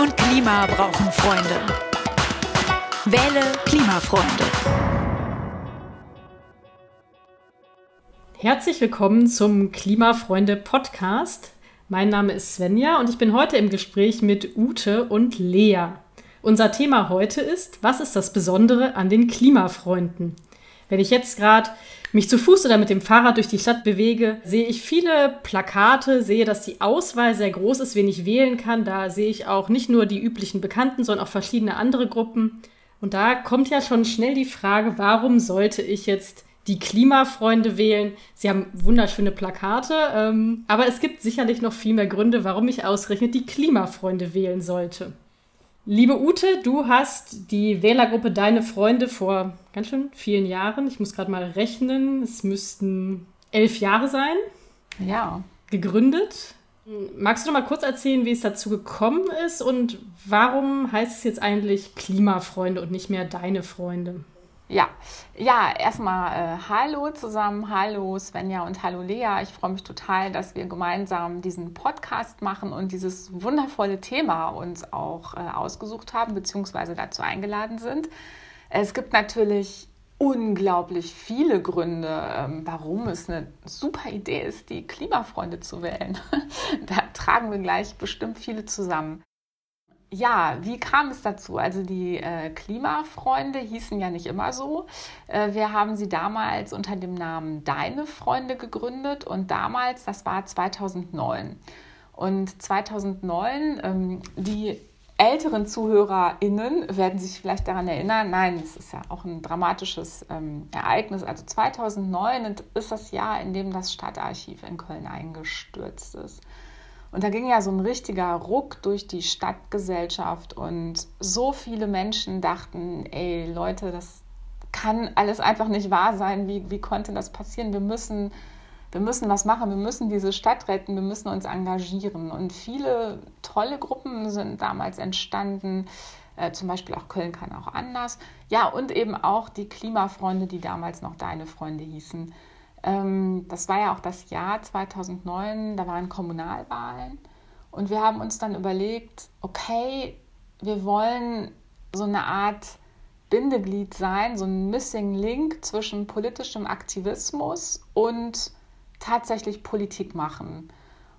und Klima brauchen Freunde. Wähle Klimafreunde. Herzlich willkommen zum Klimafreunde Podcast. Mein Name ist Svenja und ich bin heute im Gespräch mit Ute und Lea. Unser Thema heute ist, was ist das Besondere an den Klimafreunden? Wenn ich jetzt gerade mich zu Fuß oder mit dem Fahrrad durch die Stadt bewege, sehe ich viele Plakate, sehe, dass die Auswahl sehr groß ist, wen ich wählen kann. Da sehe ich auch nicht nur die üblichen Bekannten, sondern auch verschiedene andere Gruppen. Und da kommt ja schon schnell die Frage, warum sollte ich jetzt die Klimafreunde wählen? Sie haben wunderschöne Plakate, ähm, aber es gibt sicherlich noch viel mehr Gründe, warum ich ausgerechnet die Klimafreunde wählen sollte. Liebe Ute, du hast die Wählergruppe Deine Freunde vor ganz schön vielen Jahren, ich muss gerade mal rechnen, es müssten elf Jahre sein. Ja. Gegründet. Magst du noch mal kurz erzählen, wie es dazu gekommen ist und warum heißt es jetzt eigentlich Klimafreunde und nicht mehr Deine Freunde? Ja, ja, erstmal äh, Hallo zusammen, hallo Svenja und hallo Lea. Ich freue mich total, dass wir gemeinsam diesen Podcast machen und dieses wundervolle Thema uns auch äh, ausgesucht haben, beziehungsweise dazu eingeladen sind. Es gibt natürlich unglaublich viele Gründe, ähm, warum es eine super Idee ist, die Klimafreunde zu wählen. da tragen wir gleich bestimmt viele zusammen. Ja, wie kam es dazu? Also die äh, Klimafreunde hießen ja nicht immer so. Äh, wir haben sie damals unter dem Namen Deine Freunde gegründet und damals, das war 2009. Und 2009, ähm, die älteren ZuhörerInnen werden sich vielleicht daran erinnern, nein, es ist ja auch ein dramatisches ähm, Ereignis. Also 2009 ist das Jahr, in dem das Stadtarchiv in Köln eingestürzt ist. Und da ging ja so ein richtiger Ruck durch die Stadtgesellschaft und so viele Menschen dachten, ey Leute, das kann alles einfach nicht wahr sein. Wie, wie konnte das passieren? Wir müssen, wir müssen was machen, wir müssen diese Stadt retten, wir müssen uns engagieren. Und viele tolle Gruppen sind damals entstanden. Äh, zum Beispiel auch Köln kann auch anders. Ja, und eben auch die Klimafreunde, die damals noch Deine Freunde hießen. Ähm, das war ja auch das Jahr 2009, da waren Kommunalwahlen. Und wir haben uns dann überlegt, okay, wir wollen so eine Art Bindeglied sein, so ein Missing Link zwischen politischem Aktivismus und tatsächlich Politik machen.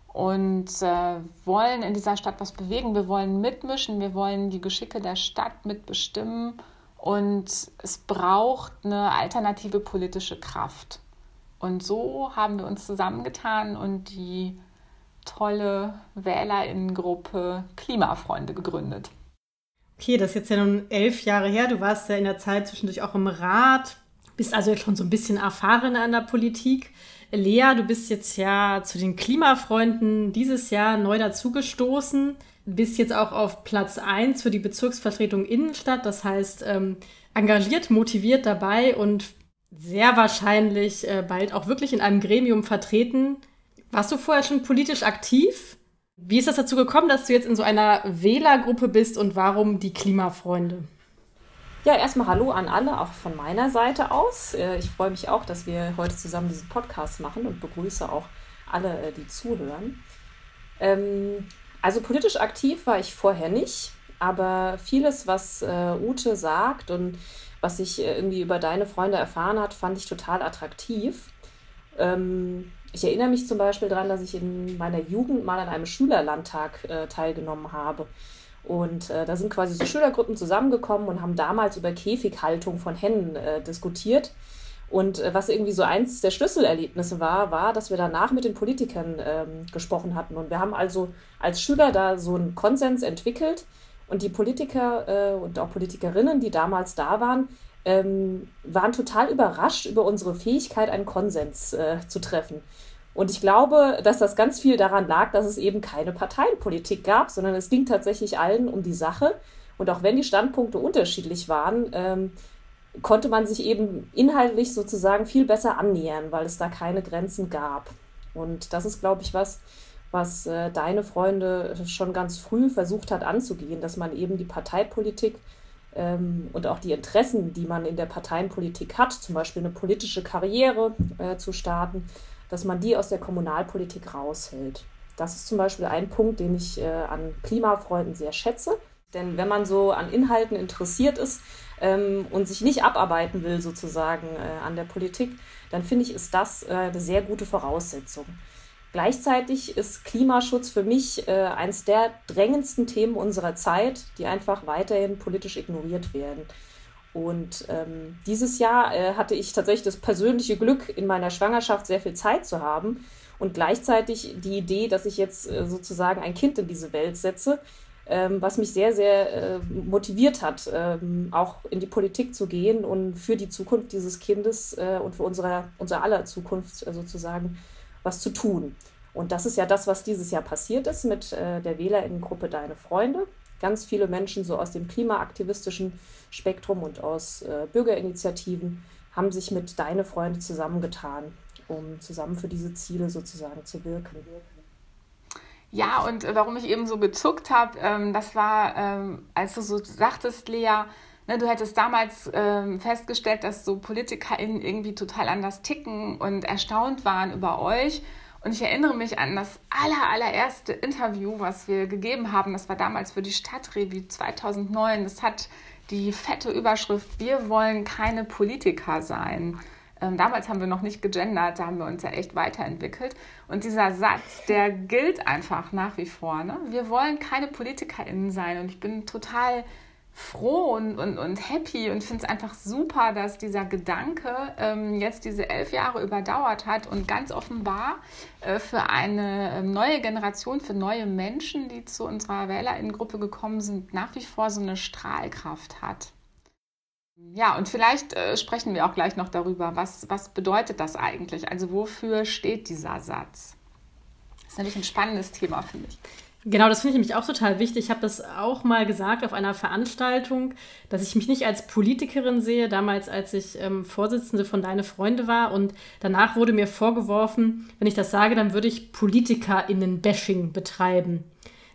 Und äh, wollen in dieser Stadt was bewegen. Wir wollen mitmischen, wir wollen die Geschicke der Stadt mitbestimmen. Und es braucht eine alternative politische Kraft. Und so haben wir uns zusammengetan und die tolle Wählerinnengruppe Klimafreunde gegründet. Okay, das ist jetzt ja nun elf Jahre her. Du warst ja in der Zeit zwischendurch auch im Rat, bist also jetzt schon so ein bisschen erfahren an der Politik. Lea, du bist jetzt ja zu den Klimafreunden dieses Jahr neu dazugestoßen. Bist jetzt auch auf Platz 1 für die Bezirksvertretung Innenstadt. Das heißt, ähm, engagiert, motiviert dabei und sehr wahrscheinlich äh, bald auch wirklich in einem Gremium vertreten. Warst du vorher schon politisch aktiv? Wie ist das dazu gekommen, dass du jetzt in so einer Wählergruppe bist und warum die Klimafreunde? Ja, erstmal Hallo an alle, auch von meiner Seite aus. Äh, ich freue mich auch, dass wir heute zusammen diesen Podcast machen und begrüße auch alle, äh, die zuhören. Ähm, also politisch aktiv war ich vorher nicht, aber vieles, was äh, Ute sagt und was ich äh, irgendwie über deine Freunde erfahren hat, fand ich total attraktiv. Ähm, ich erinnere mich zum Beispiel daran, dass ich in meiner Jugend mal an einem Schülerlandtag äh, teilgenommen habe. Und äh, da sind quasi so Schülergruppen zusammengekommen und haben damals über Käfighaltung von Hennen äh, diskutiert. Und äh, was irgendwie so eins der Schlüsselerlebnisse war, war, dass wir danach mit den Politikern ähm, gesprochen hatten. Und wir haben also als Schüler da so einen Konsens entwickelt, und die Politiker äh, und auch Politikerinnen, die damals da waren, ähm, waren total überrascht über unsere Fähigkeit, einen Konsens äh, zu treffen. Und ich glaube, dass das ganz viel daran lag, dass es eben keine Parteienpolitik gab, sondern es ging tatsächlich allen um die Sache. Und auch wenn die Standpunkte unterschiedlich waren, ähm, konnte man sich eben inhaltlich sozusagen viel besser annähern, weil es da keine Grenzen gab. Und das ist, glaube ich, was, was äh, deine Freunde schon ganz früh versucht hat anzugehen, dass man eben die Parteipolitik ähm, und auch die Interessen, die man in der Parteienpolitik hat, zum Beispiel eine politische Karriere äh, zu starten, dass man die aus der Kommunalpolitik raushält. Das ist zum Beispiel ein Punkt, den ich äh, an Klimafreunden sehr schätze. Denn wenn man so an Inhalten interessiert ist ähm, und sich nicht abarbeiten will, sozusagen äh, an der Politik, dann finde ich, ist das äh, eine sehr gute Voraussetzung. Gleichzeitig ist Klimaschutz für mich äh, eines der drängendsten Themen unserer Zeit, die einfach weiterhin politisch ignoriert werden. Und ähm, dieses Jahr äh, hatte ich tatsächlich das persönliche Glück, in meiner Schwangerschaft sehr viel Zeit zu haben und gleichzeitig die Idee, dass ich jetzt äh, sozusagen ein Kind in diese Welt setze, ähm, was mich sehr, sehr äh, motiviert hat, ähm, auch in die Politik zu gehen und für die Zukunft dieses Kindes äh, und für unsere, unsere aller Zukunft äh, sozusagen was zu tun. Und das ist ja das, was dieses Jahr passiert ist mit äh, der Wählerinnengruppe Deine Freunde. Ganz viele Menschen so aus dem klimaaktivistischen Spektrum und aus äh, Bürgerinitiativen haben sich mit Deine Freunde zusammengetan, um zusammen für diese Ziele sozusagen zu wirken. Ja, und äh, warum ich eben so gezuckt habe, ähm, das war, ähm, als du so sagtest, Lea, ne, du hättest damals ähm, festgestellt, dass so PolitikerInnen irgendwie total anders ticken und erstaunt waren über euch. Und ich erinnere mich an das aller, allererste Interview, was wir gegeben haben. Das war damals für die Stadtrevue 2009. Das hat die fette Überschrift, wir wollen keine Politiker sein. Ähm, damals haben wir noch nicht gegendert, da haben wir uns ja echt weiterentwickelt. Und dieser Satz, der gilt einfach nach wie vor. Ne? Wir wollen keine PolitikerInnen sein. Und ich bin total froh und, und, und happy und finde es einfach super, dass dieser Gedanke ähm, jetzt diese elf Jahre überdauert hat und ganz offenbar äh, für eine ähm, neue Generation, für neue Menschen, die zu unserer Wählerinnengruppe gekommen sind, nach wie vor so eine Strahlkraft hat. Ja, und vielleicht äh, sprechen wir auch gleich noch darüber, was, was bedeutet das eigentlich? Also wofür steht dieser Satz? Das ist nämlich ein spannendes Thema, finde ich. Genau, das finde ich nämlich auch total wichtig. Ich habe das auch mal gesagt auf einer Veranstaltung, dass ich mich nicht als Politikerin sehe, damals als ich ähm, Vorsitzende von Deine Freunde war. Und danach wurde mir vorgeworfen, wenn ich das sage, dann würde ich PolitikerInnen-Bashing betreiben.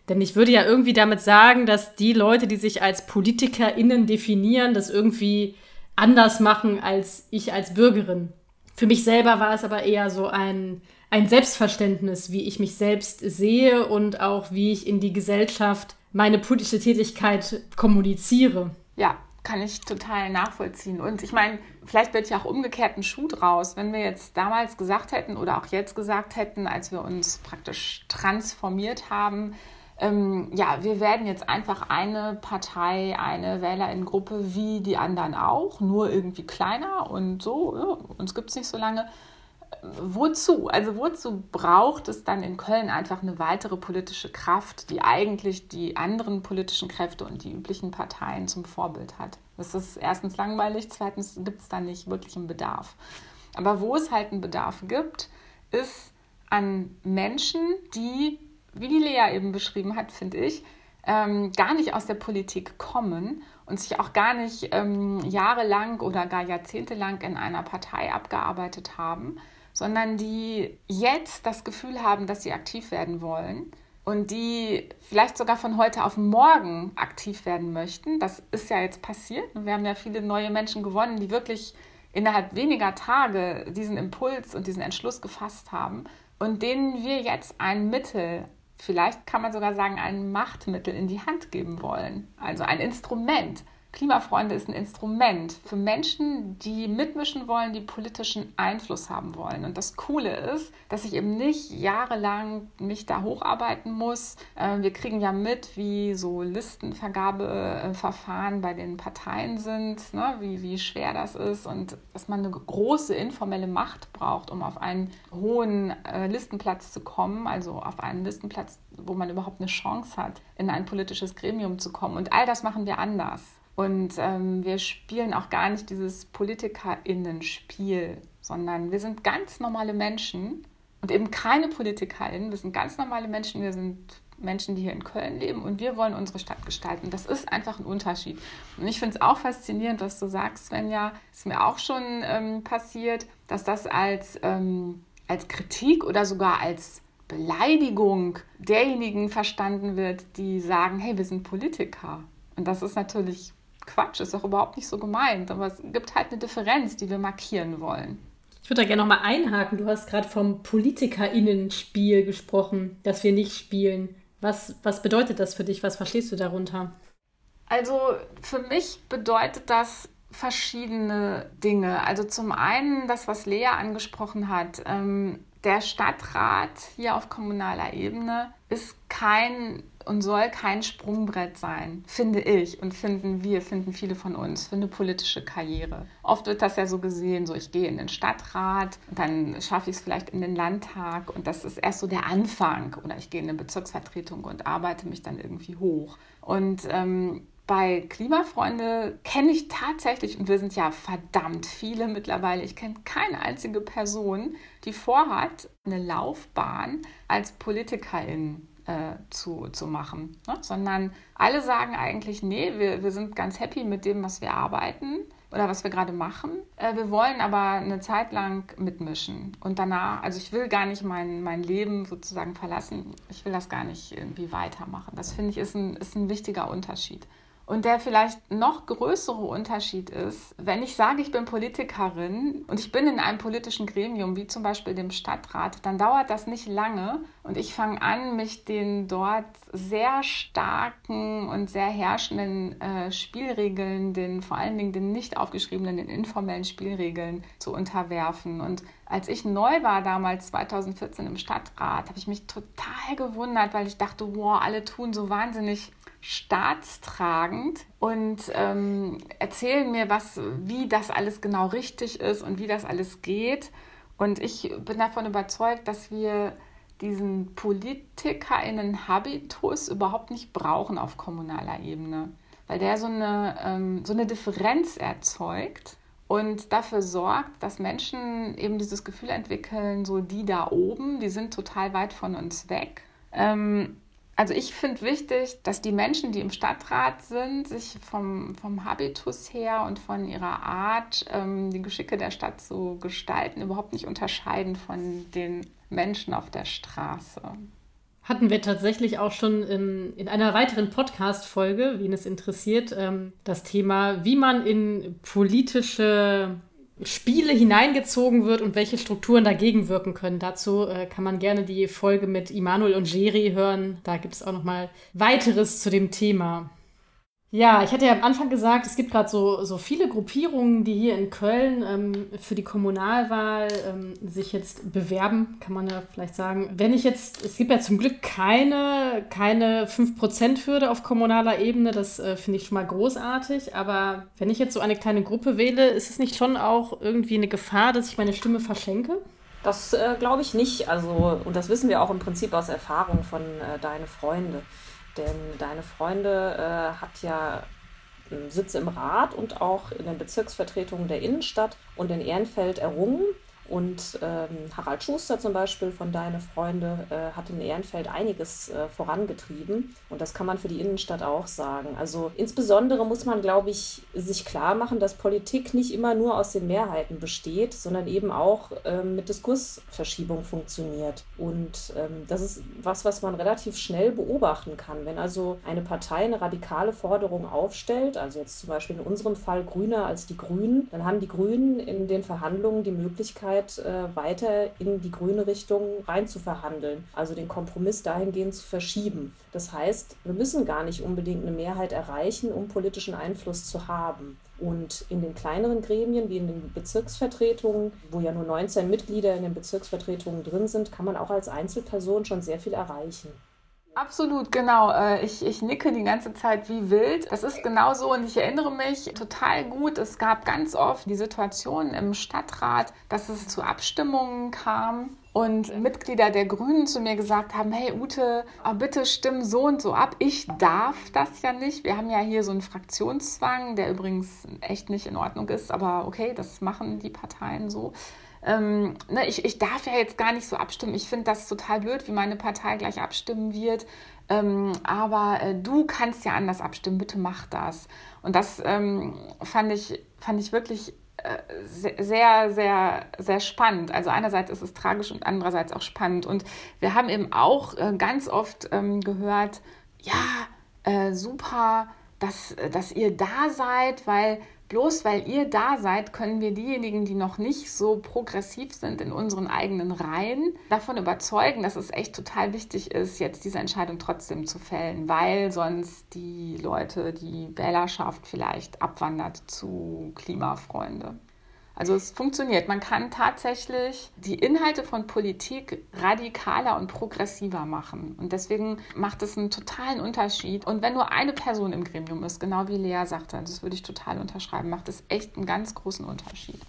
Denn ich würde ja irgendwie damit sagen, dass die Leute, die sich als PolitikerInnen definieren, das irgendwie anders machen als ich als Bürgerin. Für mich selber war es aber eher so ein, ein Selbstverständnis, wie ich mich selbst sehe und auch wie ich in die Gesellschaft meine politische Tätigkeit kommuniziere. Ja, kann ich total nachvollziehen. Und ich meine, vielleicht wird ja auch umgekehrt ein Schuh draus, wenn wir jetzt damals gesagt hätten oder auch jetzt gesagt hätten, als wir uns praktisch transformiert haben, ähm, ja, wir werden jetzt einfach eine Partei, eine Wählerinnengruppe wie die anderen auch, nur irgendwie kleiner und so, ja, uns gibt es nicht so lange. Wozu? Also wozu braucht es dann in Köln einfach eine weitere politische Kraft, die eigentlich die anderen politischen Kräfte und die üblichen Parteien zum Vorbild hat? Das ist erstens langweilig, zweitens gibt es da nicht wirklich einen Bedarf. Aber wo es halt einen Bedarf gibt, ist an Menschen, die wie die Lea eben beschrieben hat, finde ich, ähm, gar nicht aus der Politik kommen und sich auch gar nicht ähm, jahrelang oder gar jahrzehntelang in einer Partei abgearbeitet haben, sondern die jetzt das Gefühl haben, dass sie aktiv werden wollen und die vielleicht sogar von heute auf morgen aktiv werden möchten. Das ist ja jetzt passiert. Wir haben ja viele neue Menschen gewonnen, die wirklich innerhalb weniger Tage diesen Impuls und diesen Entschluss gefasst haben und denen wir jetzt ein Mittel vielleicht kann man sogar sagen, ein Machtmittel in die Hand geben wollen. Also ein Instrument, Klimafreunde ist ein Instrument für Menschen, die mitmischen wollen, die politischen Einfluss haben wollen. Und das Coole ist, dass ich eben nicht jahrelang mich da hocharbeiten muss. Ähm, wir kriegen ja mit, wie so Listenvergabeverfahren bei den Parteien sind, ne? wie, wie schwer das ist und dass man eine große informelle Macht braucht, um auf einen hohen äh, Listenplatz zu kommen, also auf einen Listenplatz, wo man überhaupt eine Chance hat, in ein politisches Gremium zu kommen. Und all das machen wir anders. Und ähm, wir spielen auch gar nicht dieses PolitikerInnen-Spiel, sondern wir sind ganz normale Menschen und eben keine PolitikerInnen. Wir sind ganz normale Menschen. Wir sind Menschen, die hier in Köln leben und wir wollen unsere Stadt gestalten. Das ist einfach ein Unterschied. Und ich finde es auch faszinierend, was du sagst, Svenja. Ist mir auch schon ähm, passiert, dass das als, ähm, als Kritik oder sogar als Beleidigung derjenigen verstanden wird, die sagen, hey, wir sind Politiker. Und das ist natürlich Quatsch, ist auch überhaupt nicht so gemeint, aber es gibt halt eine Differenz, die wir markieren wollen. Ich würde da gerne nochmal einhaken. Du hast gerade vom PolitikerInnen-Spiel gesprochen, das wir nicht spielen. Was, was bedeutet das für dich? Was verstehst du darunter? Also für mich bedeutet das verschiedene Dinge. Also zum einen das, was Lea angesprochen hat. Ähm, der Stadtrat hier auf kommunaler Ebene ist kein und soll kein Sprungbrett sein, finde ich und finden wir, finden viele von uns, für eine politische Karriere. Oft wird das ja so gesehen, so ich gehe in den Stadtrat dann schaffe ich es vielleicht in den Landtag und das ist erst so der Anfang oder ich gehe in eine Bezirksvertretung und arbeite mich dann irgendwie hoch. Und ähm, bei Klimafreunde kenne ich tatsächlich, und wir sind ja verdammt viele mittlerweile, ich kenne keine einzige Person, die vorhat, eine Laufbahn als Politikerin äh, zu, zu machen, ne? sondern alle sagen eigentlich, nee, wir, wir sind ganz happy mit dem, was wir arbeiten oder was wir gerade machen. Äh, wir wollen aber eine Zeit lang mitmischen und danach, also ich will gar nicht mein, mein Leben sozusagen verlassen, ich will das gar nicht irgendwie weitermachen. Das finde ich ist ein, ist ein wichtiger Unterschied. Und der vielleicht noch größere Unterschied ist, wenn ich sage, ich bin Politikerin und ich bin in einem politischen Gremium, wie zum Beispiel dem Stadtrat, dann dauert das nicht lange und ich fange an, mich den dort sehr starken und sehr herrschenden äh, Spielregeln, den vor allen Dingen den nicht aufgeschriebenen, den informellen Spielregeln zu unterwerfen. Und als ich neu war damals 2014 im Stadtrat, habe ich mich total gewundert, weil ich dachte, wow, alle tun so wahnsinnig staatstragend und ähm, erzählen mir, was, wie das alles genau richtig ist und wie das alles geht. Und ich bin davon überzeugt, dass wir diesen PolitikerInnen-Habitus überhaupt nicht brauchen auf kommunaler Ebene, weil der so eine, ähm, so eine Differenz erzeugt und dafür sorgt, dass Menschen eben dieses Gefühl entwickeln, so die da oben, die sind total weit von uns weg. Ähm, also ich finde wichtig, dass die Menschen, die im Stadtrat sind, sich vom, vom Habitus her und von ihrer Art, ähm, die Geschicke der Stadt zu gestalten, überhaupt nicht unterscheiden von den Menschen auf der Straße. Hatten wir tatsächlich auch schon in, in einer weiteren Podcast-Folge, wen es interessiert, ähm, das Thema, wie man in politische Spiele hineingezogen wird und welche Strukturen dagegen wirken können. Dazu äh, kann man gerne die Folge mit Immanuel und Jerry hören. Da gibt es auch noch mal weiteres zu dem Thema. Ja, ich hatte ja am Anfang gesagt, es gibt gerade so, so viele Gruppierungen, die hier in Köln ähm, für die Kommunalwahl ähm, sich jetzt bewerben, kann man ja vielleicht sagen. Wenn ich jetzt, es gibt ja zum Glück keine, keine 5%-Hürde auf kommunaler Ebene, das äh, finde ich schon mal großartig, aber wenn ich jetzt so eine kleine Gruppe wähle, ist es nicht schon auch irgendwie eine Gefahr, dass ich meine Stimme verschenke? Das äh, glaube ich nicht. Also, und das wissen wir auch im Prinzip aus Erfahrung von äh, deinen Freunden. Denn deine Freunde äh, hat ja ähm, Sitze im Rat und auch in den Bezirksvertretungen der Innenstadt und in Ehrenfeld errungen. Und ähm, Harald Schuster zum Beispiel von Deine Freunde äh, hat in Ehrenfeld einiges äh, vorangetrieben. Und das kann man für die Innenstadt auch sagen. Also insbesondere muss man, glaube ich, sich klar machen, dass Politik nicht immer nur aus den Mehrheiten besteht, sondern eben auch ähm, mit Diskursverschiebung funktioniert. Und ähm, das ist was, was man relativ schnell beobachten kann. Wenn also eine Partei eine radikale Forderung aufstellt, also jetzt zum Beispiel in unserem Fall grüner als die Grünen, dann haben die Grünen in den Verhandlungen die Möglichkeit, Möglichkeit, äh, weiter in die grüne Richtung rein zu verhandeln, also den Kompromiss dahingehend zu verschieben. Das heißt, wir müssen gar nicht unbedingt eine Mehrheit erreichen, um politischen Einfluss zu haben. Und in den kleineren Gremien, wie in den Bezirksvertretungen, wo ja nur 19 Mitglieder in den Bezirksvertretungen drin sind, kann man auch als Einzelperson schon sehr viel erreichen. Absolut, genau. Äh, ich, ich nicke die ganze Zeit wie wild. Das ist genau so und ich erinnere mich total gut. Es gab ganz oft die Situation im Stadtrat, dass es zu Abstimmungen kam und Mitglieder der Grünen zu mir gesagt haben, hey Ute, oh, bitte stimm so und so ab. Ich darf das ja nicht. Wir haben ja hier so einen Fraktionszwang, der übrigens echt nicht in Ordnung ist, aber okay, das machen die Parteien so ähm, ne, ich, ich darf ja jetzt gar nicht so abstimmen. Ich finde das total blöd, wie meine Partei gleich abstimmen wird. Ähm, aber äh, du kannst ja anders abstimmen, bitte mach das. Und das ähm, fand, ich, fand ich wirklich äh, sehr, sehr, sehr spannend. Also einerseits ist es tragisch und andererseits auch spannend. Und wir haben eben auch äh, ganz oft ähm, gehört, ja, äh, super, dass, dass ihr da seid, weil bloß weil ihr da seid, können wir diejenigen, die noch nicht so progressiv sind in unseren eigenen Reihen, davon überzeugen, dass es echt total wichtig ist, jetzt diese Entscheidung trotzdem zu fällen, weil sonst die Leute, die Wählerschaft vielleicht abwandert zu Klimafreunde. Also es funktioniert. Man kann tatsächlich die Inhalte von Politik radikaler und progressiver machen. Und deswegen macht es einen totalen Unterschied. Und wenn nur eine Person im Gremium ist, genau wie Lea sagte, das würde ich total unterschreiben, macht es echt einen ganz großen Unterschied.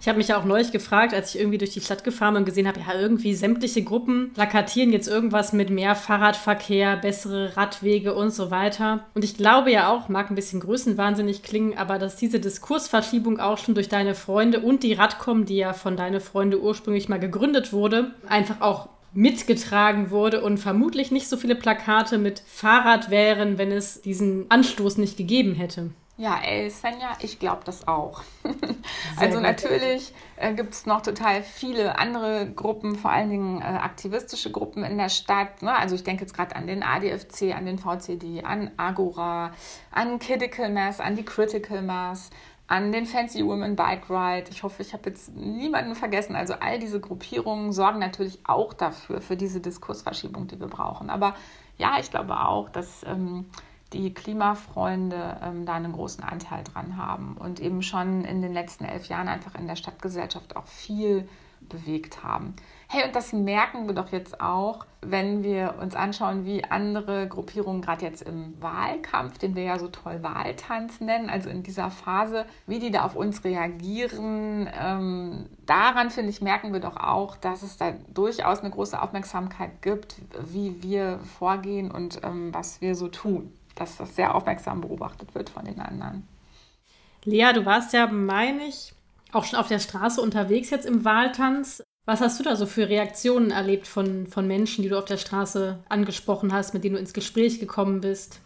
Ich habe mich ja auch neulich gefragt, als ich irgendwie durch die Stadt gefahren bin und gesehen habe, ja, irgendwie sämtliche Gruppen plakatieren jetzt irgendwas mit mehr Fahrradverkehr, bessere Radwege und so weiter. Und ich glaube ja auch, mag ein bisschen größenwahnsinnig klingen, aber dass diese Diskursverschiebung auch schon durch deine Freunde und die Radcom, die ja von deine Freunde ursprünglich mal gegründet wurde, einfach auch mitgetragen wurde und vermutlich nicht so viele Plakate mit Fahrrad wären, wenn es diesen Anstoß nicht gegeben hätte. Ja, ey, Svenja, ich glaube das auch. also gut. natürlich äh, gibt es noch total viele andere Gruppen, vor allen Dingen äh, aktivistische Gruppen in der Stadt. Ne? Also ich denke jetzt gerade an den ADFC, an den VCD, an Agora, an Critical Mass, an die Critical Mass, an den Fancy Women Bike Ride. Ich hoffe, ich habe jetzt niemanden vergessen. Also all diese Gruppierungen sorgen natürlich auch dafür, für diese Diskursverschiebung, die wir brauchen. Aber ja, ich glaube auch, dass... Ähm, die Klimafreunde ähm, da einen großen Anteil dran haben und eben schon in den letzten elf Jahren einfach in der Stadtgesellschaft auch viel bewegt haben. Hey, und das merken wir doch jetzt auch, wenn wir uns anschauen, wie andere Gruppierungen gerade jetzt im Wahlkampf, den wir ja so toll Wahltanz nennen, also in dieser Phase, wie die da auf uns reagieren. Ähm, daran, finde ich, merken wir doch auch, dass es da durchaus eine große Aufmerksamkeit gibt, wie wir vorgehen und ähm, was wir so tun dass das sehr aufmerksam beobachtet wird von den anderen. Lea, du warst ja, meine ich, auch schon auf der Straße unterwegs jetzt im Wahltanz. Was hast du da so für Reaktionen erlebt von, von Menschen, die du auf der Straße angesprochen hast, mit denen du ins Gespräch gekommen bist?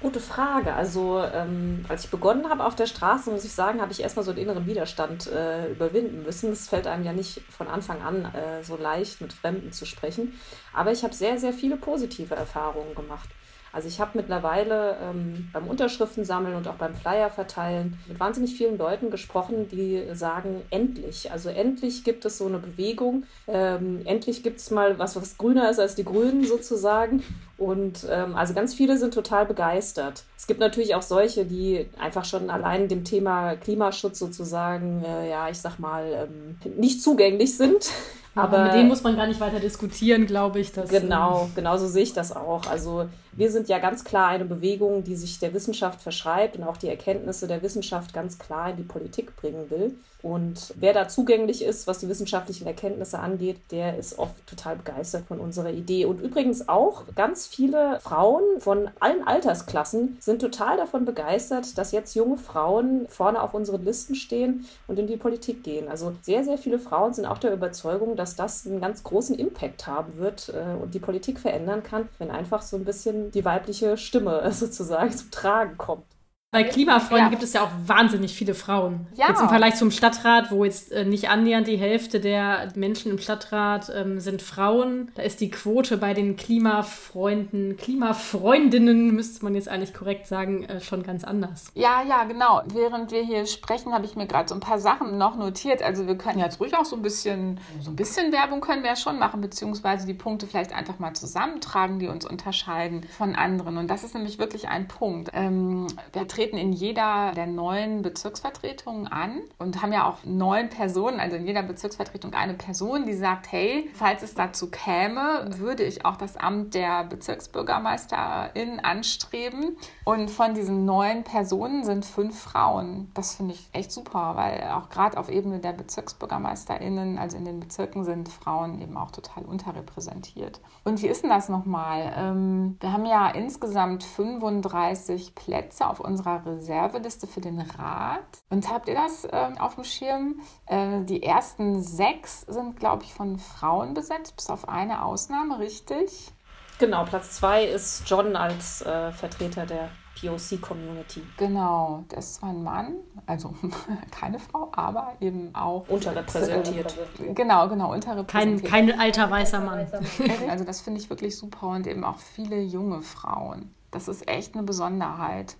Gute Frage. Also, ähm, als ich begonnen habe auf der Straße, muss ich sagen, habe ich erstmal so einen inneren Widerstand äh, überwinden müssen. Es fällt einem ja nicht von Anfang an äh, so leicht, mit Fremden zu sprechen. Aber ich habe sehr, sehr viele positive Erfahrungen gemacht. Also ich habe mittlerweile ähm, beim Unterschriften sammeln und auch beim Flyer verteilen mit wahnsinnig vielen Leuten gesprochen, die sagen, endlich, also endlich gibt es so eine Bewegung, ähm, endlich gibt es mal was, was grüner ist als die Grünen sozusagen. Und ähm, also ganz viele sind total begeistert. Es gibt natürlich auch solche, die einfach schon allein dem Thema Klimaschutz sozusagen, äh, ja, ich sag mal, ähm, nicht zugänglich sind. Aber mit denen muss man gar nicht weiter diskutieren, glaube ich. Dass, genau, genau so sehe ich das auch. Also wir sind ja ganz klar eine Bewegung, die sich der Wissenschaft verschreibt und auch die Erkenntnisse der Wissenschaft ganz klar in die Politik bringen will. Und wer da zugänglich ist, was die wissenschaftlichen Erkenntnisse angeht, der ist oft total begeistert von unserer Idee. Und übrigens auch ganz viele Frauen von allen Altersklassen sind total davon begeistert, dass jetzt junge Frauen vorne auf unseren Listen stehen und in die Politik gehen. Also sehr, sehr viele Frauen sind auch der Überzeugung, dass das einen ganz großen Impact haben wird äh, und die Politik verändern kann, wenn einfach so ein bisschen die weibliche Stimme sozusagen zum Tragen kommt. Bei Klimafreunden ja. gibt es ja auch wahnsinnig viele Frauen. Ja. Jetzt im Vergleich zum Stadtrat, wo jetzt äh, nicht annähernd die Hälfte der Menschen im Stadtrat ähm, sind Frauen. Da ist die Quote bei den Klimafreunden, Klimafreundinnen, müsste man jetzt eigentlich korrekt sagen, äh, schon ganz anders. Ja, ja, genau. Während wir hier sprechen, habe ich mir gerade so ein paar Sachen noch notiert. Also wir können jetzt ruhig auch so ein bisschen, so ein bisschen Werbung können wir ja schon machen, beziehungsweise die Punkte vielleicht einfach mal zusammentragen, die uns unterscheiden von anderen. Und das ist nämlich wirklich ein Punkt. Ähm, wir treten in jeder der neuen Bezirksvertretungen an und haben ja auch neun Personen, also in jeder Bezirksvertretung eine Person, die sagt, hey, falls es dazu käme, würde ich auch das Amt der Bezirksbürgermeisterin anstreben. Und von diesen neun Personen sind fünf Frauen. Das finde ich echt super, weil auch gerade auf Ebene der Bezirksbürgermeisterinnen, also in den Bezirken, sind Frauen eben auch total unterrepräsentiert. Und wie ist denn das nochmal? Ähm, wir haben ja insgesamt 35 Plätze auf unserer Reserveliste für den Rat. Und habt ihr das äh, auf dem Schirm? Äh, die ersten sechs sind, glaube ich, von Frauen besetzt, bis auf eine Ausnahme, richtig? Genau, Platz zwei ist John als äh, Vertreter der POC-Community. Genau, das ist zwar ein Mann, also keine Frau, aber eben auch unterrepräsentiert. Genau, genau, unterrepräsentiert. Kein, kein alter weißer Mann. Also das finde ich wirklich super und eben auch viele junge Frauen. Das ist echt eine Besonderheit.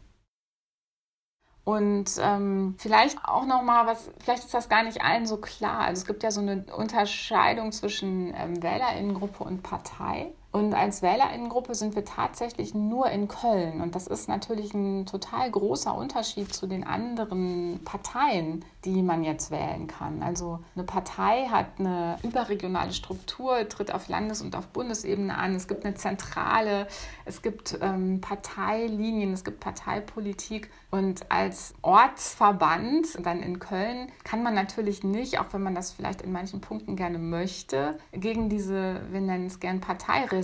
Und ähm, vielleicht auch noch mal was, vielleicht ist das gar nicht allen so klar. Also es gibt ja so eine Unterscheidung zwischen ähm, Wählerinnengruppe und Partei. Und als Wählerinnengruppe sind wir tatsächlich nur in Köln. Und das ist natürlich ein total großer Unterschied zu den anderen Parteien, die man jetzt wählen kann. Also eine Partei hat eine überregionale Struktur, tritt auf Landes- und auf Bundesebene an. Es gibt eine Zentrale, es gibt ähm, Parteilinien, es gibt Parteipolitik. Und als Ortsverband, dann in Köln, kann man natürlich nicht, auch wenn man das vielleicht in manchen Punkten gerne möchte, gegen diese, wir nennen es gern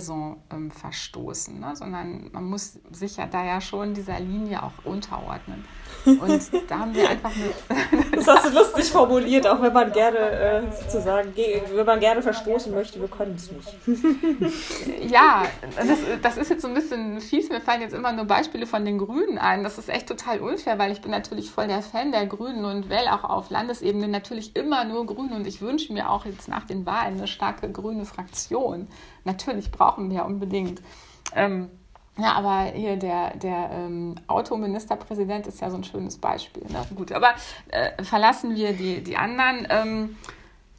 Parteiräson ähm, verstoßen, ne? sondern man muss sich ja da ja schon dieser Linie auch unterordnen. Und da haben wir einfach eine. das hast du lustig formuliert, auch wenn man gerne äh, sozusagen, wenn man gerne verstoßen möchte, wir können es nicht. ja, das, das ist jetzt so ein bisschen fies. Mir fallen jetzt immer nur Beispiele von den Grünen ein. Das ist echt total unfair, weil ich bin natürlich voll der Fan der Grünen und wähle auch auf Landesebene natürlich immer nur Grüne. Und ich wünsche mir auch jetzt nach den Wahlen eine starke grüne Fraktion. Natürlich brauchen wir unbedingt. Ähm, ja, aber hier der, der ähm, Autoministerpräsident ist ja so ein schönes Beispiel. Ne? Gut, aber äh, verlassen wir die, die anderen. Ähm,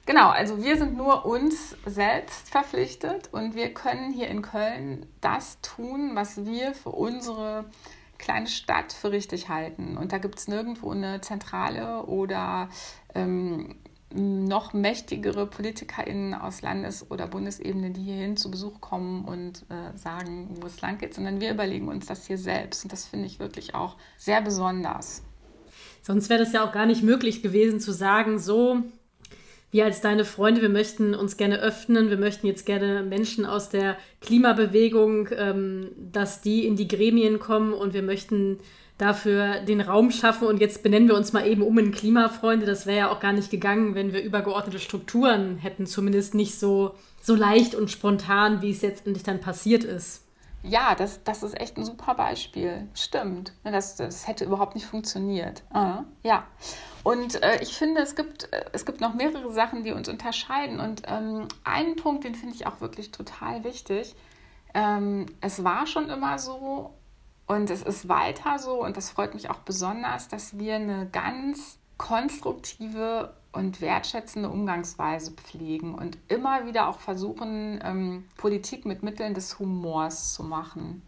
genau, also wir sind nur uns selbst verpflichtet und wir können hier in Köln das tun, was wir für unsere kleine Stadt für richtig halten. Und da gibt es nirgendwo eine Zentrale oder ähm, noch mächtigere PolitikerInnen aus Landes- oder Bundesebene, die hierhin zu Besuch kommen und äh, sagen, wo es lang geht, sondern wir überlegen uns das hier selbst. Und das finde ich wirklich auch sehr besonders. Sonst wäre das ja auch gar nicht möglich gewesen zu sagen, so, wir als deine Freunde, wir möchten uns gerne öffnen, wir möchten jetzt gerne Menschen aus der Klimabewegung, ähm, dass die in die Gremien kommen und wir möchten dafür den Raum schaffen und jetzt benennen wir uns mal eben um in Klimafreunde. Das wäre ja auch gar nicht gegangen, wenn wir übergeordnete Strukturen hätten, zumindest nicht so, so leicht und spontan, wie es jetzt endlich dann passiert ist. Ja, das, das ist echt ein super Beispiel. Stimmt. Das, das hätte überhaupt nicht funktioniert. Ah, ja. Und äh, ich finde, es gibt, äh, es gibt noch mehrere Sachen, die uns unterscheiden. Und ähm, einen Punkt, den finde ich auch wirklich total wichtig. Ähm, es war schon immer so, und es ist weiter so, und das freut mich auch besonders, dass wir eine ganz konstruktive und wertschätzende Umgangsweise pflegen und immer wieder auch versuchen, ähm, Politik mit Mitteln des Humors zu machen.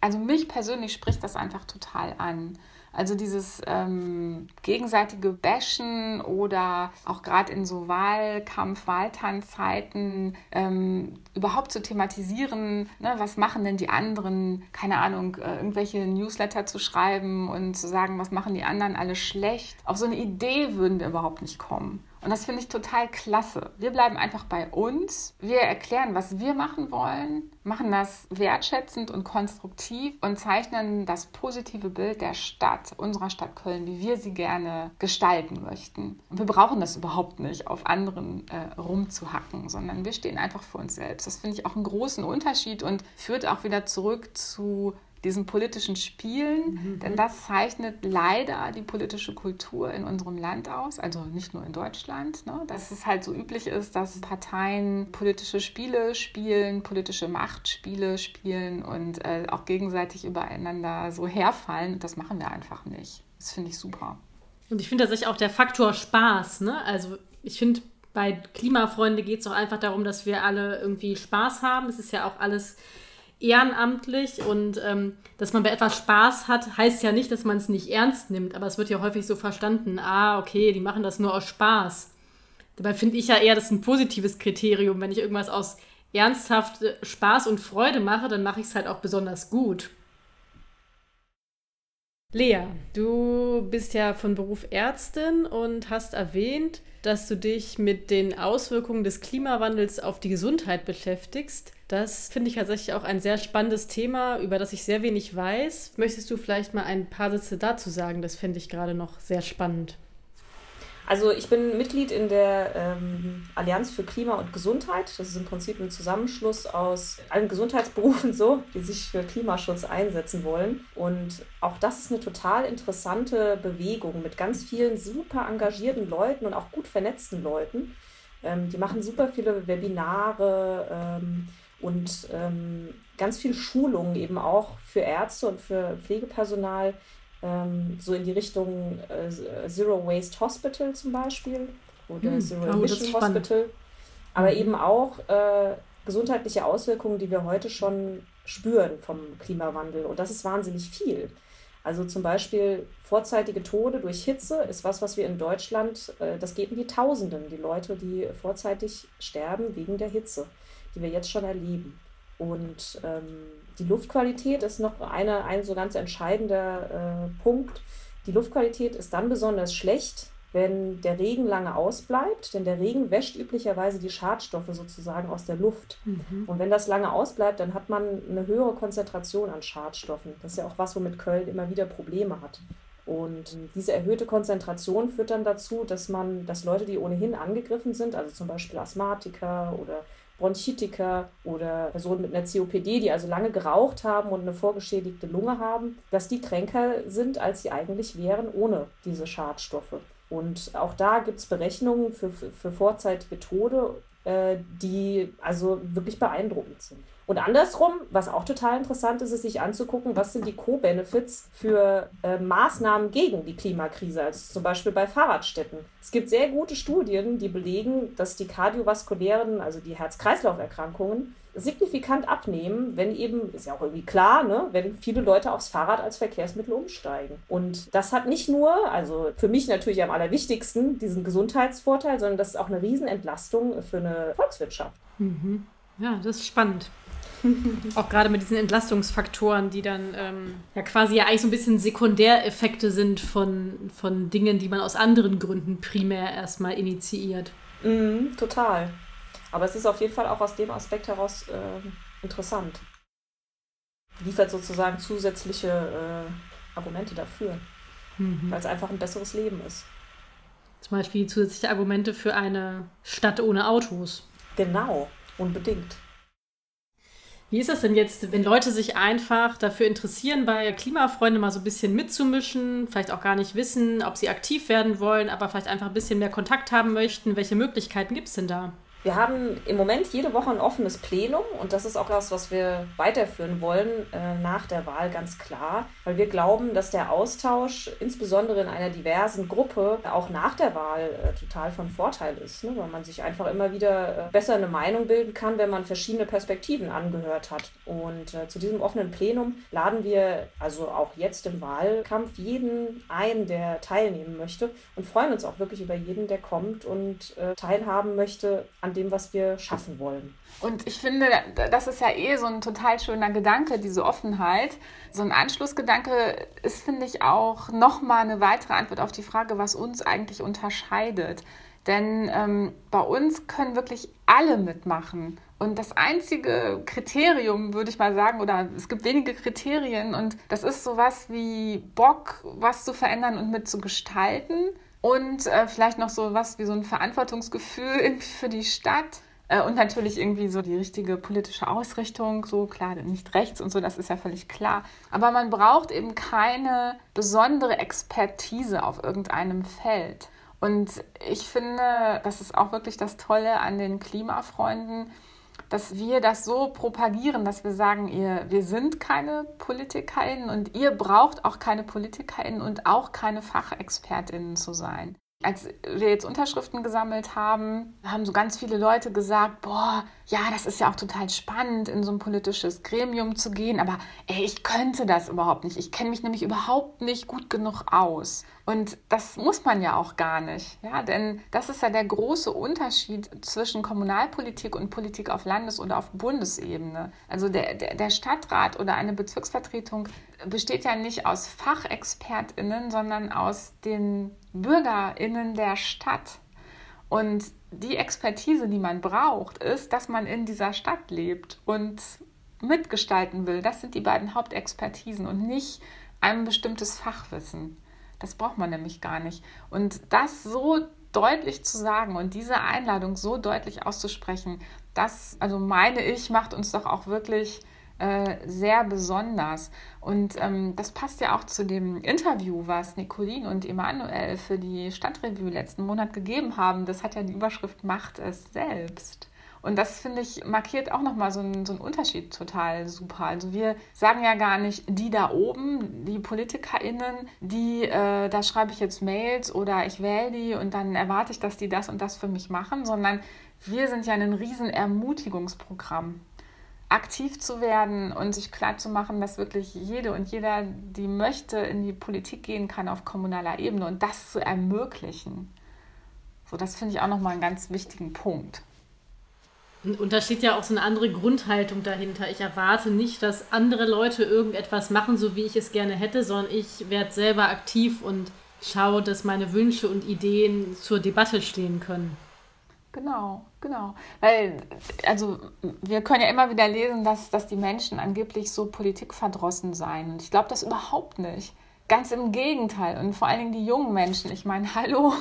Also mich persönlich spricht das einfach total an. Also dieses ähm, gegenseitige Bashen oder auch gerade in so Wahlkampf, Wahltanzzeiten ähm, überhaupt zu thematisieren, ne, was machen denn die anderen, keine Ahnung, äh, irgendwelche Newsletter zu schreiben und zu sagen, was machen die anderen alle schlecht. Auf so eine Idee würden wir überhaupt nicht kommen. Und das finde ich total klasse. Wir bleiben einfach bei uns. Wir erklären, was wir machen wollen, machen das wertschätzend und konstruktiv und zeichnen das positive Bild der Stadt, unserer Stadt Köln, wie wir sie gerne gestalten möchten. Und wir brauchen das überhaupt nicht, auf anderen äh, rumzuhacken, sondern wir stehen einfach für uns selbst. Das finde ich auch einen großen Unterschied und führt auch wieder zurück zu diesen politischen Spielen, mhm. denn das zeichnet leider die politische Kultur in unserem Land aus, also nicht nur in Deutschland, ne? dass es halt so üblich ist, dass Parteien politische Spiele spielen, politische Machtspiele spielen und äh, auch gegenseitig übereinander so herfallen. das machen wir einfach nicht. Das finde ich super. Und ich finde tatsächlich auch der Faktor Spaß. Ne? Also ich finde, bei Klimafreunde geht es auch einfach darum, dass wir alle irgendwie Spaß haben. Es ist ja auch alles ehrenamtlich und ähm, dass man bei etwas Spaß hat, heißt ja nicht, dass man es nicht ernst nimmt, aber es wird ja häufig so verstanden, ah, okay, die machen das nur aus Spaß. Dabei finde ich ja eher, das ist ein positives Kriterium. Wenn ich irgendwas aus ernsthaft Spaß und Freude mache, dann mache ich es halt auch besonders gut. Lea, du bist ja von Beruf Ärztin und hast erwähnt, dass du dich mit den Auswirkungen des Klimawandels auf die Gesundheit beschäftigst. Das finde ich tatsächlich auch ein sehr spannendes Thema, über das ich sehr wenig weiß. Möchtest du vielleicht mal ein paar Sätze dazu sagen? Das finde ich gerade noch sehr spannend. Also ich bin Mitglied in der ähm, Allianz für Klima und Gesundheit. Das ist im Prinzip ein Zusammenschluss aus allen Gesundheitsberufen so, die sich für Klimaschutz einsetzen wollen. Und auch das ist eine total interessante Bewegung mit ganz vielen super engagierten Leuten und auch gut vernetzten Leuten. Ähm, die machen super viele Webinare ähm, und ähm, ganz viel Schulungen eben auch für Ärzte und für Pflegepersonal ähm, so in die Richtung äh, Zero Waste Hospital zum Beispiel oder hm. Zero oh, Emission Hospital. Aber mhm. eben auch äh, gesundheitliche Auswirkungen, die wir heute schon spüren vom Klimawandel. Und das ist wahnsinnig viel. Also zum Beispiel vorzeitige Tode durch Hitze ist was, was wir in Deutschland, äh, das geht in die Tausenden, die Leute, die vorzeitig sterben wegen der Hitze, die wir jetzt schon erleben. Und ähm, die Luftqualität ist noch eine, ein so ganz entscheidender äh, Punkt. Die Luftqualität ist dann besonders schlecht, wenn der Regen lange ausbleibt, denn der Regen wäscht üblicherweise die Schadstoffe sozusagen aus der Luft. Mhm. Und wenn das lange ausbleibt, dann hat man eine höhere Konzentration an Schadstoffen. Das ist ja auch was, womit Köln immer wieder Probleme hat. Und diese erhöhte Konzentration führt dann dazu, dass man, dass Leute, die ohnehin angegriffen sind, also zum Beispiel Asthmatiker oder Bronchitiker oder Personen mit einer COPD, die also lange geraucht haben und eine vorgeschädigte Lunge haben, dass die kränker sind, als sie eigentlich wären ohne diese Schadstoffe. Und auch da gibt es Berechnungen für, für, für vorzeitige Tode, äh, die also wirklich beeindruckend sind. Und andersrum, was auch total interessant ist, ist sich anzugucken, was sind die Co-Benefits für äh, Maßnahmen gegen die Klimakrise, also zum Beispiel bei Fahrradstätten. Es gibt sehr gute Studien, die belegen, dass die kardiovaskulären, also die Herz-Kreislauf-Erkrankungen, signifikant abnehmen, wenn eben, ist ja auch irgendwie klar, ne, wenn viele Leute aufs Fahrrad als Verkehrsmittel umsteigen. Und das hat nicht nur, also für mich natürlich am allerwichtigsten, diesen Gesundheitsvorteil, sondern das ist auch eine Riesenentlastung für eine Volkswirtschaft. Mhm. Ja, das ist spannend. Auch gerade mit diesen Entlastungsfaktoren, die dann ähm, ja quasi ja eigentlich so ein bisschen Sekundäreffekte sind von, von Dingen, die man aus anderen Gründen primär erstmal initiiert. Mm, total. Aber es ist auf jeden Fall auch aus dem Aspekt heraus äh, interessant. Liefert sozusagen zusätzliche äh, Argumente dafür, mhm. weil es einfach ein besseres Leben ist. Zum Beispiel zusätzliche Argumente für eine Stadt ohne Autos. Genau, unbedingt. Wie ist das denn jetzt, wenn Leute sich einfach dafür interessieren, bei Klimafreunde mal so ein bisschen mitzumischen, vielleicht auch gar nicht wissen, ob sie aktiv werden wollen, aber vielleicht einfach ein bisschen mehr Kontakt haben möchten? Welche Möglichkeiten gibt es denn da? Wir haben im Moment jede Woche ein offenes Plenum und das ist auch das, was wir weiterführen wollen äh, nach der Wahl ganz klar, weil wir glauben, dass der Austausch insbesondere in einer diversen Gruppe auch nach der Wahl äh, total von Vorteil ist, ne? weil man sich einfach immer wieder äh, besser eine Meinung bilden kann, wenn man verschiedene Perspektiven angehört hat. Und äh, zu diesem offenen Plenum laden wir also auch jetzt im Wahlkampf jeden ein, der teilnehmen möchte und freuen uns auch wirklich über jeden, der kommt und äh, teilhaben möchte an dem, was wir schaffen wollen. Und ich finde, das ist ja eh so ein total schöner Gedanke, diese Offenheit. So ein Anschlussgedanke ist, finde ich, auch nochmal eine weitere Antwort auf die Frage, was uns eigentlich unterscheidet. Denn ähm, bei uns können wirklich alle mitmachen. Und das einzige Kriterium, würde ich mal sagen, oder es gibt wenige Kriterien und das ist sowas wie Bock, was zu verändern und mitzugestalten und äh, vielleicht noch so was wie so ein Verantwortungsgefühl für die Stadt. Äh, und natürlich irgendwie so die richtige politische Ausrichtung, so klar, nicht rechts und so, das ist ja völlig klar. Aber man braucht eben keine besondere Expertise auf irgendeinem Feld. Und ich finde, das ist auch wirklich das Tolle an den Klimafreunden, dass wir das so propagieren, dass wir sagen, ihr, wir sind keine PolitikerInnen und ihr braucht auch keine PolitikerInnen und auch keine FachexpertInnen zu sein. Als wir jetzt Unterschriften gesammelt haben, haben so ganz viele Leute gesagt, boah, ja, das ist ja auch total spannend, in so ein politisches Gremium zu gehen, aber ey, ich könnte das überhaupt nicht. Ich kenne mich nämlich überhaupt nicht gut genug aus. Und das muss man ja auch gar nicht, ja, denn das ist ja der große Unterschied zwischen Kommunalpolitik und Politik auf Landes- oder auf Bundesebene. Also der, der, der Stadtrat oder eine Bezirksvertretung besteht ja nicht aus FachexpertInnen, sondern aus den BürgerInnen der Stadt. Und die Expertise, die man braucht, ist, dass man in dieser Stadt lebt und mitgestalten will. Das sind die beiden Hauptexpertisen und nicht ein bestimmtes Fachwissen. Das braucht man nämlich gar nicht. Und das so deutlich zu sagen und diese Einladung so deutlich auszusprechen, das, also meine ich, macht uns doch auch wirklich äh, sehr besonders. Und ähm, das passt ja auch zu dem Interview, was Nicolin und Emanuel für die Stadtrevue letzten Monat gegeben haben. Das hat ja die Überschrift Macht es selbst. Und das finde ich markiert auch nochmal so einen, so Unterschied total super. Also wir sagen ja gar nicht, die da oben, die PolitikerInnen, die, äh, da schreibe ich jetzt Mails oder ich wähle die und dann erwarte ich, dass die das und das für mich machen, sondern wir sind ja ein riesen Ermutigungsprogramm aktiv zu werden und sich klar zu machen, dass wirklich jede und jeder, die möchte, in die Politik gehen kann auf kommunaler Ebene und das zu ermöglichen. So, das finde ich auch nochmal einen ganz wichtigen Punkt. Und da steht ja auch so eine andere Grundhaltung dahinter. Ich erwarte nicht, dass andere Leute irgendetwas machen, so wie ich es gerne hätte, sondern ich werde selber aktiv und schaue, dass meine Wünsche und Ideen zur Debatte stehen können. Genau, genau. Weil, also, wir können ja immer wieder lesen, dass, dass die Menschen angeblich so politikverdrossen seien. Und ich glaube das überhaupt nicht. Ganz im Gegenteil. Und vor allen Dingen die jungen Menschen. Ich meine, hallo,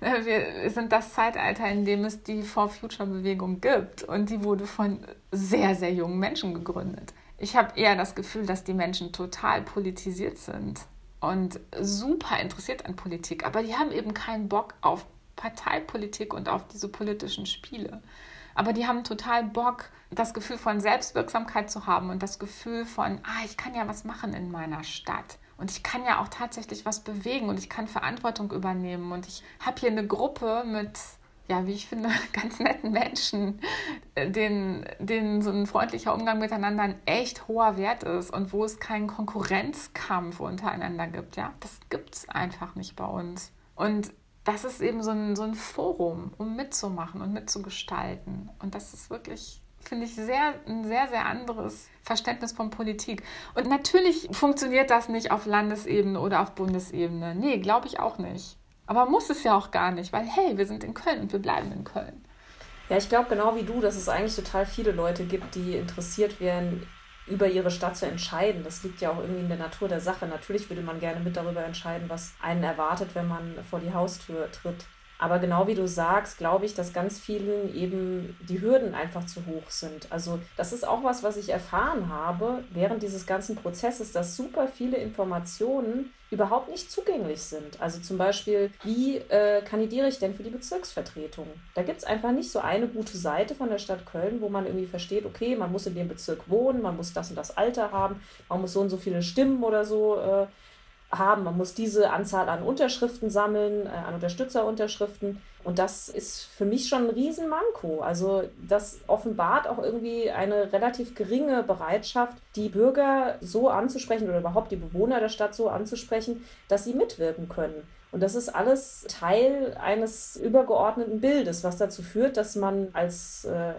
wir sind das Zeitalter, in dem es die For Future Bewegung gibt. Und die wurde von sehr, sehr jungen Menschen gegründet. Ich habe eher das Gefühl, dass die Menschen total politisiert sind und super interessiert an Politik. Aber die haben eben keinen Bock auf Parteipolitik und auf diese politischen Spiele. Aber die haben total Bock, das Gefühl von Selbstwirksamkeit zu haben und das Gefühl von, ah, ich kann ja was machen in meiner Stadt. Und ich kann ja auch tatsächlich was bewegen und ich kann Verantwortung übernehmen. Und ich habe hier eine Gruppe mit, ja, wie ich finde, ganz netten Menschen, denen, denen so ein freundlicher Umgang miteinander ein echt hoher Wert ist und wo es keinen Konkurrenzkampf untereinander gibt. Ja, das gibt es einfach nicht bei uns. Und das ist eben so ein, so ein Forum, um mitzumachen und mitzugestalten. Und das ist wirklich finde ich, sehr, ein sehr, sehr anderes Verständnis von Politik. Und natürlich funktioniert das nicht auf Landesebene oder auf Bundesebene. Nee, glaube ich auch nicht. Aber muss es ja auch gar nicht, weil hey, wir sind in Köln und wir bleiben in Köln. Ja, ich glaube genau wie du, dass es eigentlich total viele Leute gibt, die interessiert wären, über ihre Stadt zu entscheiden. Das liegt ja auch irgendwie in der Natur der Sache. Natürlich würde man gerne mit darüber entscheiden, was einen erwartet, wenn man vor die Haustür tritt. Aber genau wie du sagst, glaube ich, dass ganz vielen eben die Hürden einfach zu hoch sind. Also das ist auch was, was ich erfahren habe während dieses ganzen Prozesses, dass super viele Informationen überhaupt nicht zugänglich sind. Also zum Beispiel, wie äh, kandidiere ich denn für die Bezirksvertretung? Da gibt es einfach nicht so eine gute Seite von der Stadt Köln, wo man irgendwie versteht, okay, man muss in dem Bezirk wohnen, man muss das und das Alter haben, man muss so und so viele Stimmen oder so. Äh, haben. Man muss diese Anzahl an Unterschriften sammeln, äh, an Unterstützerunterschriften. Und das ist für mich schon ein Riesenmanko. Also das offenbart auch irgendwie eine relativ geringe Bereitschaft, die Bürger so anzusprechen oder überhaupt die Bewohner der Stadt so anzusprechen, dass sie mitwirken können. Und das ist alles Teil eines übergeordneten Bildes, was dazu führt, dass man als äh,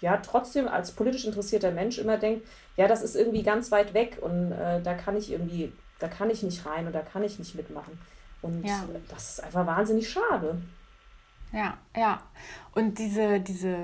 ja trotzdem als politisch interessierter Mensch immer denkt, ja, das ist irgendwie ganz weit weg und äh, da kann ich irgendwie da kann ich nicht rein und da kann ich nicht mitmachen. Und ja. das ist einfach wahnsinnig schade. Ja, ja. Und diese, diese,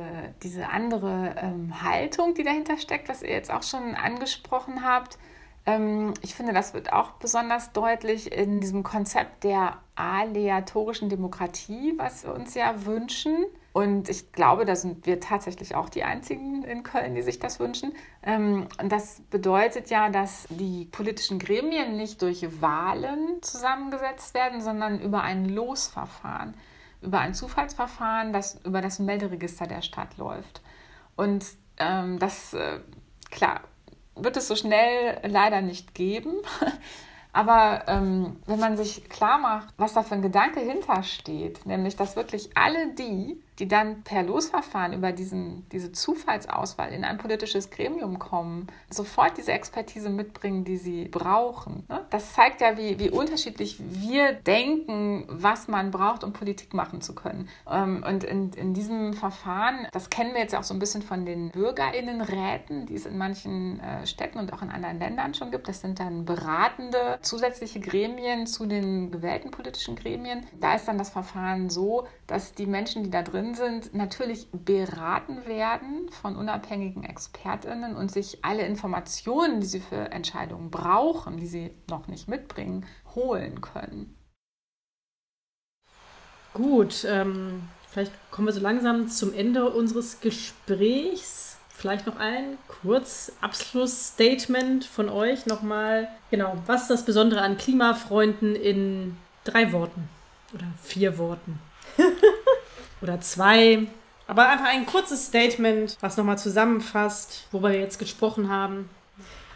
diese andere ähm, Haltung, die dahinter steckt, was ihr jetzt auch schon angesprochen habt, ähm, ich finde, das wird auch besonders deutlich in diesem Konzept der aleatorischen Demokratie, was wir uns ja wünschen. Und ich glaube, da sind wir tatsächlich auch die Einzigen in Köln, die sich das wünschen. Ähm, und das bedeutet ja, dass die politischen Gremien nicht durch Wahlen zusammengesetzt werden, sondern über ein Losverfahren, über ein Zufallsverfahren, das über das Melderegister der Stadt läuft. Und ähm, das, äh, klar, wird es so schnell leider nicht geben. Aber ähm, wenn man sich klar macht, was da für ein Gedanke hintersteht, nämlich dass wirklich alle die, die dann per Losverfahren über diesen, diese Zufallsauswahl in ein politisches Gremium kommen, sofort diese Expertise mitbringen, die sie brauchen. Ne? Das zeigt ja, wie, wie unterschiedlich wir denken, was man braucht, um Politik machen zu können. Ähm, und in, in diesem Verfahren, das kennen wir jetzt auch so ein bisschen von den Bürgerinnenräten, die es in manchen äh, Städten und auch in anderen Ländern schon gibt. Das sind dann beratende zusätzliche Gremien zu den gewählten politischen Gremien. Da ist dann das Verfahren so, dass die Menschen, die da drin sind, natürlich beraten werden von unabhängigen Expertinnen und sich alle Informationen, die sie für Entscheidungen brauchen, die sie noch nicht mitbringen, holen können. Gut, ähm, vielleicht kommen wir so langsam zum Ende unseres Gesprächs. Vielleicht noch ein kurz Abschlussstatement von euch nochmal. Genau, was ist das Besondere an Klimafreunden in drei Worten oder vier Worten? Oder zwei. Aber einfach ein kurzes Statement, was nochmal zusammenfasst, worüber wir jetzt gesprochen haben.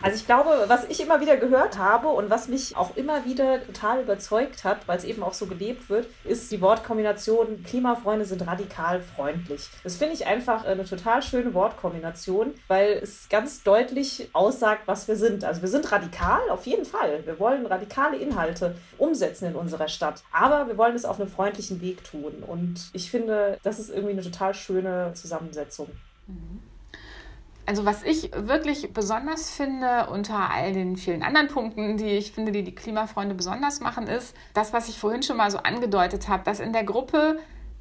Also ich glaube, was ich immer wieder gehört habe und was mich auch immer wieder total überzeugt hat, weil es eben auch so gelebt wird, ist die Wortkombination Klimafreunde sind radikal freundlich. Das finde ich einfach eine total schöne Wortkombination, weil es ganz deutlich aussagt, was wir sind. Also wir sind radikal, auf jeden Fall. Wir wollen radikale Inhalte umsetzen in unserer Stadt. Aber wir wollen es auf einem freundlichen Weg tun. Und ich finde, das ist irgendwie eine total schöne Zusammensetzung. Mhm. Also was ich wirklich besonders finde unter all den vielen anderen Punkten, die ich finde, die die Klimafreunde besonders machen, ist das, was ich vorhin schon mal so angedeutet habe, dass in der Gruppe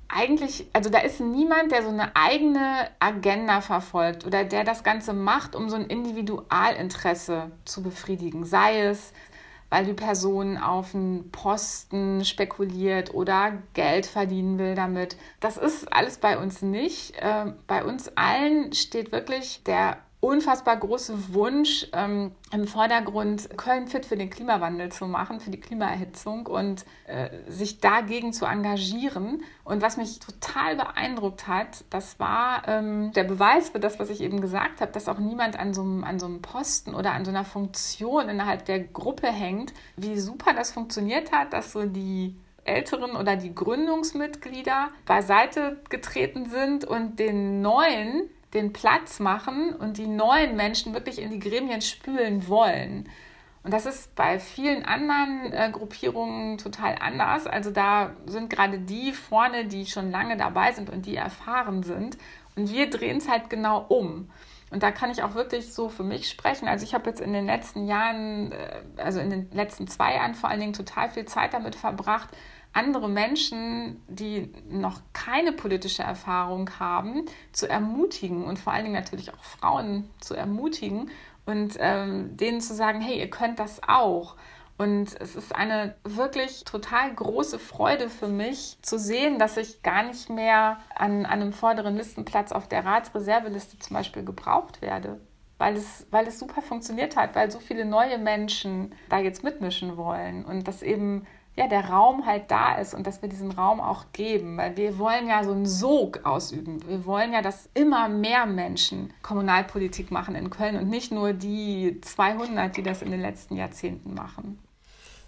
eigentlich, also da ist niemand, der so eine eigene Agenda verfolgt oder der das Ganze macht, um so ein Individualinteresse zu befriedigen. Sei es weil die Person auf einen Posten spekuliert oder Geld verdienen will damit. Das ist alles bei uns nicht. Ähm, bei uns allen steht wirklich der unfassbar große Wunsch ähm, im Vordergrund, Köln fit für den Klimawandel zu machen, für die Klimaerhitzung und äh, sich dagegen zu engagieren. Und was mich total beeindruckt hat, das war ähm, der Beweis für das, was ich eben gesagt habe, dass auch niemand an so, an so einem Posten oder an so einer Funktion innerhalb der Gruppe hängt, wie super das funktioniert hat, dass so die Älteren oder die Gründungsmitglieder beiseite getreten sind und den neuen den Platz machen und die neuen Menschen wirklich in die Gremien spülen wollen. Und das ist bei vielen anderen äh, Gruppierungen total anders. Also da sind gerade die vorne, die schon lange dabei sind und die erfahren sind. Und wir drehen es halt genau um. Und da kann ich auch wirklich so für mich sprechen. Also ich habe jetzt in den letzten Jahren, äh, also in den letzten zwei Jahren vor allen Dingen total viel Zeit damit verbracht, andere Menschen, die noch keine politische Erfahrung haben, zu ermutigen und vor allen Dingen natürlich auch Frauen zu ermutigen und ähm, denen zu sagen, hey, ihr könnt das auch. Und es ist eine wirklich total große Freude für mich zu sehen, dass ich gar nicht mehr an, an einem vorderen Listenplatz auf der Ratsreserveliste zum Beispiel gebraucht werde. Weil es, weil es super funktioniert hat, weil so viele neue Menschen da jetzt mitmischen wollen und das eben ja, der Raum halt da ist und dass wir diesen Raum auch geben, weil wir wollen ja so einen Sog ausüben. Wir wollen ja, dass immer mehr Menschen Kommunalpolitik machen in Köln und nicht nur die 200, die das in den letzten Jahrzehnten machen.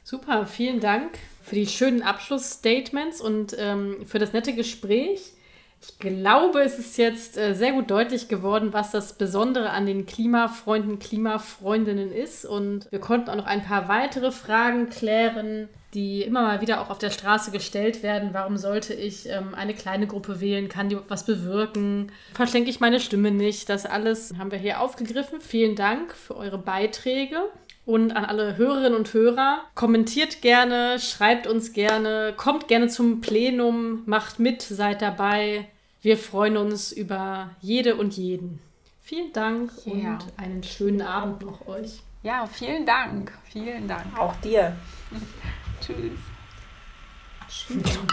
Super, vielen Dank für die schönen Abschlussstatements und ähm, für das nette Gespräch. Ich glaube, es ist jetzt äh, sehr gut deutlich geworden, was das Besondere an den Klimafreunden, Klimafreundinnen ist. Und wir konnten auch noch ein paar weitere Fragen klären, die immer mal wieder auch auf der Straße gestellt werden. Warum sollte ich ähm, eine kleine Gruppe wählen? Kann die was bewirken? Verschenke ich meine Stimme nicht? Das alles haben wir hier aufgegriffen. Vielen Dank für eure Beiträge. Und an alle Hörerinnen und Hörer, kommentiert gerne, schreibt uns gerne, kommt gerne zum Plenum, macht mit, seid dabei. Wir freuen uns über jede und jeden. Vielen Dank ja. und einen schönen Abend noch euch. Ja, vielen Dank. Vielen Dank. Auch dir. Tschüss.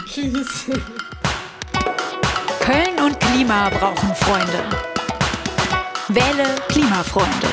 Tschüss. Köln und Klima brauchen Freunde. Wähle Klimafreunde.